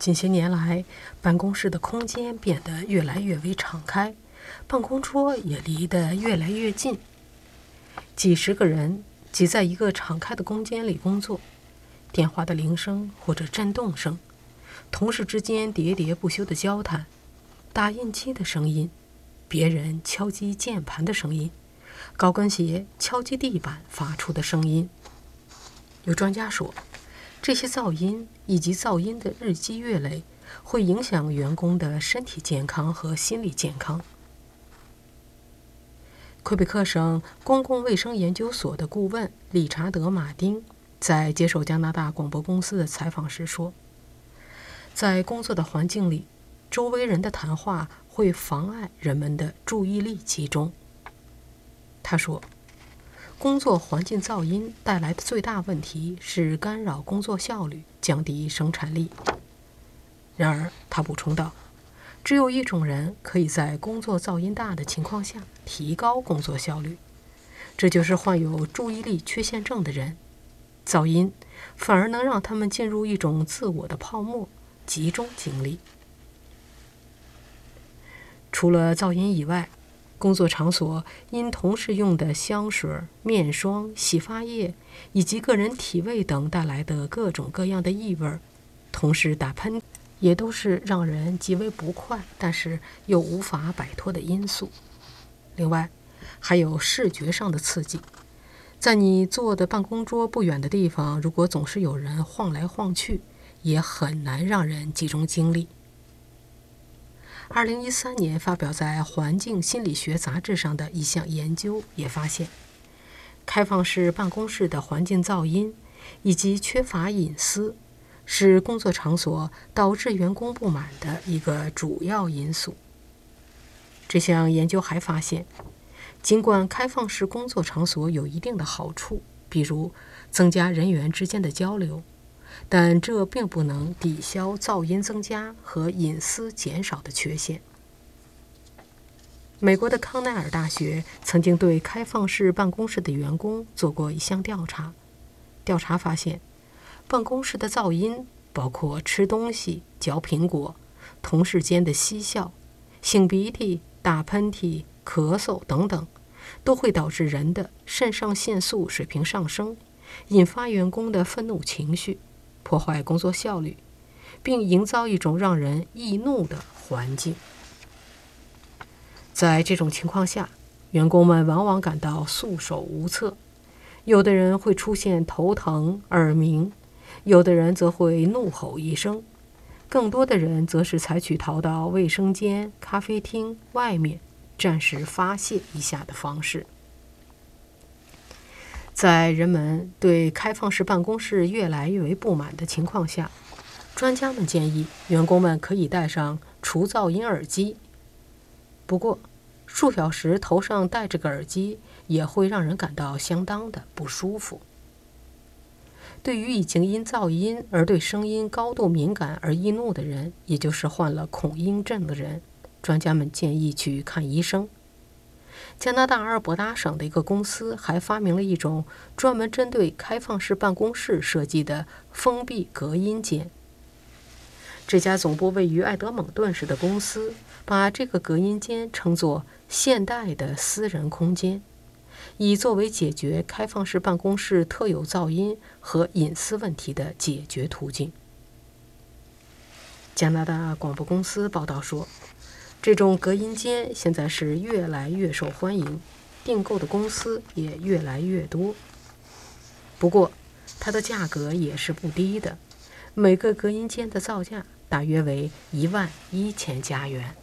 近些年来，办公室的空间变得越来越为敞开，办公桌也离得越来越近。几十个人挤在一个敞开的空间里工作，电话的铃声或者震动声，同事之间喋喋不休的交谈，打印机的声音，别人敲击键盘的声音，高跟鞋敲击地板发出的声音。有专家说。这些噪音以及噪音的日积月累，会影响员工的身体健康和心理健康。魁北克省公共卫生研究所的顾问理查德·马丁在接受加拿大广播公司的采访时说：“在工作的环境里，周围人的谈话会妨碍人们的注意力集中。”他说。工作环境噪音带来的最大问题是干扰工作效率，降低生产力。然而，他补充道：“只有一种人可以在工作噪音大的情况下提高工作效率，这就是患有注意力缺陷症的人。噪音反而能让他们进入一种自我的泡沫，集中精力。除了噪音以外，工作场所因同事用的香水、面霜、洗发液以及个人体味等带来的各种各样的异味，同时打喷嚏，也都是让人极为不快，但是又无法摆脱的因素。另外，还有视觉上的刺激，在你坐的办公桌不远的地方，如果总是有人晃来晃去，也很难让人集中精力。二零一三年发表在《环境心理学杂志》上的一项研究也发现，开放式办公室的环境噪音以及缺乏隐私，是工作场所导致员工不满的一个主要因素。这项研究还发现，尽管开放式工作场所有一定的好处，比如增加人员之间的交流。但这并不能抵消噪音增加和隐私减少的缺陷。美国的康奈尔大学曾经对开放式办公室的员工做过一项调查，调查发现，办公室的噪音包括吃东西、嚼苹果、同事间的嬉笑、擤鼻涕、打喷嚏、咳嗽等等，都会导致人的肾上腺素水平上升，引发员工的愤怒情绪。破坏工作效率，并营造一种让人易怒的环境。在这种情况下，员工们往往感到束手无策。有的人会出现头疼、耳鸣，有的人则会怒吼一声，更多的人则是采取逃到卫生间、咖啡厅外面，暂时发泄一下的方式。在人们对开放式办公室越来越为不满的情况下，专家们建议员工们可以戴上除噪音耳机。不过，数小时头上戴着个耳机也会让人感到相当的不舒服。对于已经因噪音而对声音高度敏感而易怒的人，也就是患了恐音症的人，专家们建议去看医生。加拿大阿尔伯达省的一个公司还发明了一种专门针对开放式办公室设计的封闭隔音间。这家总部位于爱德蒙顿市的公司把这个隔音间称作“现代的私人空间”，以作为解决开放式办公室特有噪音和隐私问题的解决途径。加拿大广播公司报道说。这种隔音间现在是越来越受欢迎，订购的公司也越来越多。不过，它的价格也是不低的，每个隔音间的造价大约为一万一千加元。